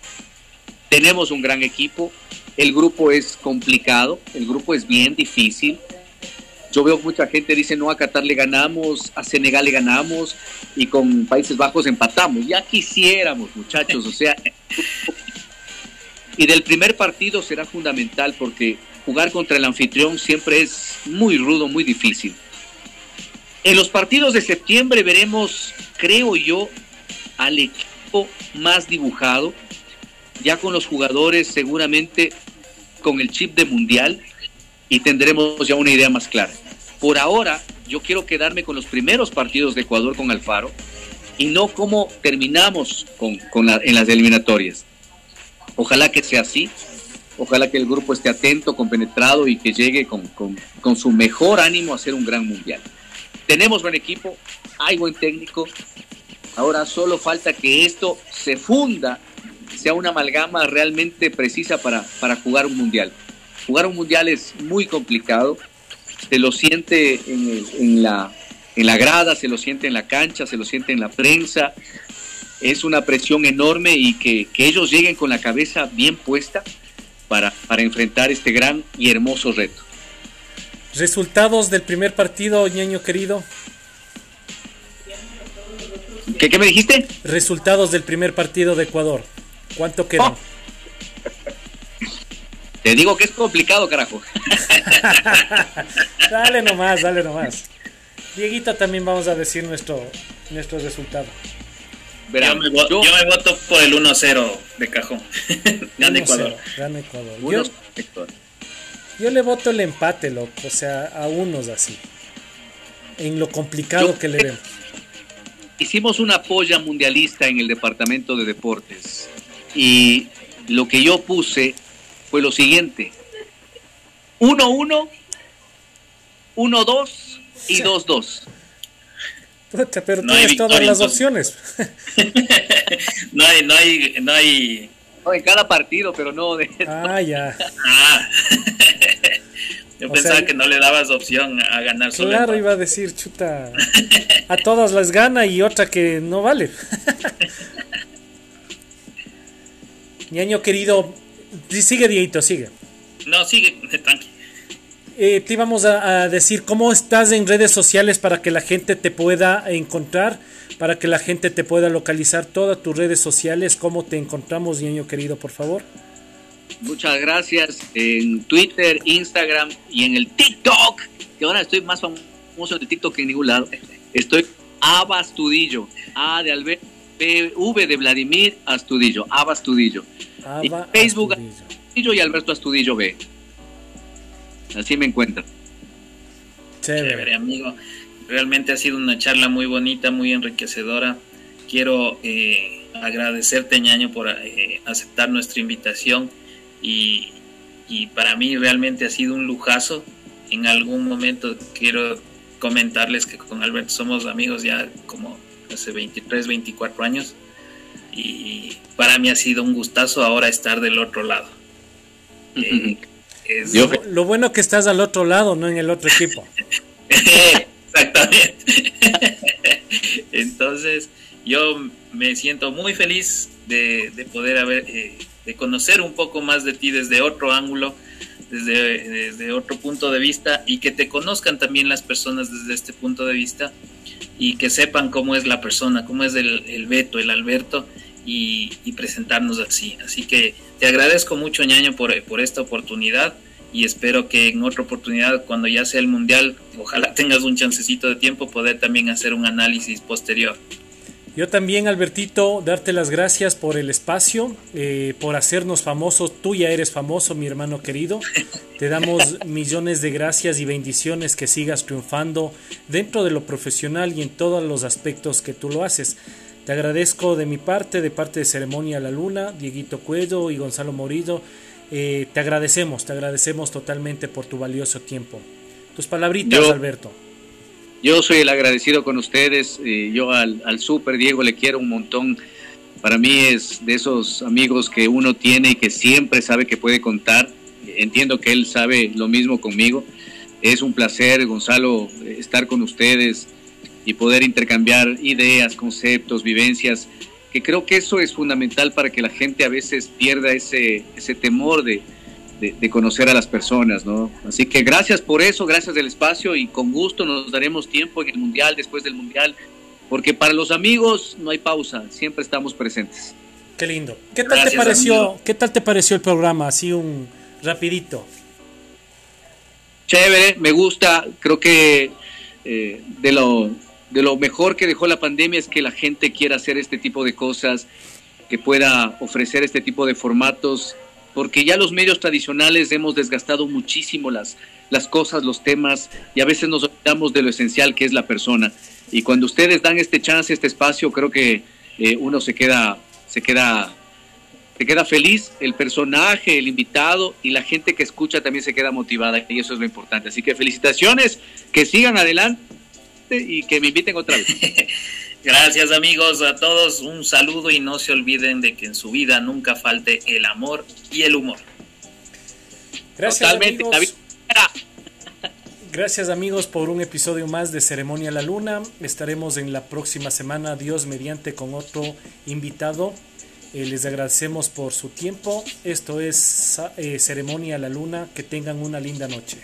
Speaker 4: Tenemos un gran equipo, el grupo es complicado, el grupo es bien difícil, yo veo mucha gente dice, no, a Qatar le ganamos, a Senegal le ganamos y con Países Bajos empatamos. Ya quisiéramos, muchachos, o sea... y del primer partido será fundamental porque jugar contra el anfitrión siempre es muy rudo, muy difícil. En los partidos de septiembre veremos, creo yo, al equipo más dibujado, ya con los jugadores seguramente con el chip de mundial y tendremos ya una idea más clara. Por ahora, yo quiero quedarme con los primeros partidos de Ecuador con Alfaro y no cómo terminamos con, en las eliminatorias. Ojalá que sea así, ojalá que el grupo esté atento, compenetrado y que llegue con, con su mejor ánimo a hacer un gran mundial. Tenemos buen equipo, hay buen técnico, ahora solo falta que esto se funda, sea una amalgama realmente precisa para, para jugar un mundial. Jugar un mundial es muy complicado, se lo siente en, la, en la grada, se lo siente en la cancha, se lo siente en la prensa. Es una presión enorme y que, ellos lleguen con la cabeza bien puesta para, para enfrentar este gran y hermoso reto.
Speaker 2: Resultados del primer partido, ñaño querido.
Speaker 4: ¿Qué, ¿Qué, me dijiste?
Speaker 2: Resultados del primer partido de Ecuador. ¿Cuánto quedó? Oh.
Speaker 4: Te digo que es complicado, carajo.
Speaker 2: dale nomás, dale nomás. Dieguito también vamos a decir nuestro, nuestro resultado.
Speaker 5: yo, me voto, por el 1-0 de cajón. Gana Ecuador.
Speaker 2: Gana Ecuador. Yo, le voto el empate, loco. O sea, a unos así. En lo complicado que le vemos.
Speaker 4: Hicimos una polla mundialista en el departamento de deportes. Y lo que yo puse fue lo siguiente. 1-1, 1-2 y 2-2.
Speaker 2: Pero no tienes todas las opciones.
Speaker 5: no hay, no hay, no hay.
Speaker 4: en cada partido, pero no de
Speaker 2: Ah, ya.
Speaker 5: Ah. Yo pensaba que no le dabas opción a ganar
Speaker 2: solo. Claro, iba a decir, chuta. A todas las gana y otra que no vale. año querido, Sigue, Dieguito, sigue.
Speaker 5: No, sigue, tranqui.
Speaker 2: Eh, te íbamos a, decir cómo estás en redes sociales para que la gente te pueda encontrar, para que la gente te pueda localizar todas tus redes sociales, cómo te encontramos, niño querido, por favor.
Speaker 4: Muchas gracias. En Twitter, Instagram y en el TikTok, que ahora estoy más famoso en el TikTok que en ningún lado. Estoy Abastudillo, A de Alberto, V de Vladimir Astudillo, Ava y Facebook Astudillo. y Alberto Astudillo B. Así me encuentro.
Speaker 5: Chévere, amigo. Realmente ha sido una charla muy bonita, muy enriquecedora. Quiero eh, agradecerte, ñaño, por eh, aceptar nuestra invitación y, y para mí realmente ha sido un lujazo. En algún momento quiero comentarles que con Alberto somos amigos ya como hace 23, 24 años y para mí ha sido un gustazo ahora estar del otro lado.
Speaker 2: Eh, lo bueno que estás al otro lado, no en el otro equipo.
Speaker 5: Exactamente. Entonces, yo me siento muy feliz de, poder haber, eh, de conocer un poco más de ti desde otro ángulo, desde, desde otro punto de vista y que te conozcan también las personas desde este punto de vista y que sepan cómo es la persona, cómo es el, el Beto, el Alberto y, presentarnos así. Así que te agradezco mucho, ñaño, por, por esta oportunidad y espero que en otra oportunidad, cuando ya sea el Mundial, ojalá tengas un chancecito de tiempo, poder también hacer un análisis posterior.
Speaker 2: Yo también, Albertito, darte las gracias por el espacio, eh, por hacernos famosos. Tú ya eres famoso, mi hermano querido. Te damos millones de gracias y bendiciones que sigas triunfando dentro de lo profesional y en todos los aspectos que tú lo haces. Te agradezco de mi parte, de parte de Ceremonia La Luna, Dieguito Cuello y Gonzalo Morillo. Eh, te agradecemos, te agradecemos totalmente por tu valioso tiempo. Tus palabritas, Alberto.
Speaker 4: Yo soy el agradecido con ustedes. Eh, yo al, al Super Diego le quiero un montón. Para mí es de esos amigos que uno tiene y que siempre sabe que puede contar. Entiendo que él sabe lo mismo conmigo. Es un placer, Gonzalo, estar con ustedes y poder intercambiar ideas, conceptos, vivencias, que creo que eso es fundamental para que la gente a veces pierda ese, ese temor de, de, conocer a las personas, ¿no? Así que gracias por eso, gracias del espacio y con gusto nos daremos tiempo en el Mundial, después del Mundial, porque para los amigos no hay pausa, siempre estamos presentes.
Speaker 2: Qué lindo. ¿Qué tal te pareció? ¿Qué tal te pareció el programa? Así un rapidito.
Speaker 4: Chévere, me gusta. Creo que eh, de lo de lo mejor que dejó la pandemia es que la gente quiera hacer este tipo de cosas, que pueda ofrecer este tipo de formatos porque ya los medios tradicionales hemos desgastado muchísimo las, las cosas, los temas, y a veces nos olvidamos de lo esencial que es la persona. Y cuando ustedes dan este chance, este espacio, creo que eh, uno se queda, se queda, se queda feliz, el personaje, el invitado y la gente que escucha también se queda motivada, y eso es lo importante. Así que felicitaciones, que sigan adelante y que me inviten otra vez.
Speaker 5: Gracias amigos a todos, un saludo y no se olviden de que en su vida nunca falte el amor y el humor.
Speaker 2: Gracias amigos. Gracias amigos por un episodio más de Ceremonia la Luna. Estaremos en la próxima semana, Dios mediante, con otro invitado. Eh, les agradecemos por su tiempo. Esto es eh, Ceremonia la Luna. Que tengan una linda noche.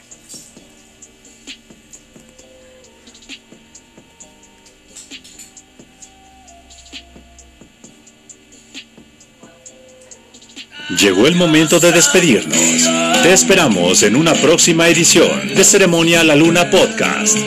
Speaker 1: Llegó el momento de despedirnos. Te esperamos en una próxima edición de Ceremonia La Luna Podcast.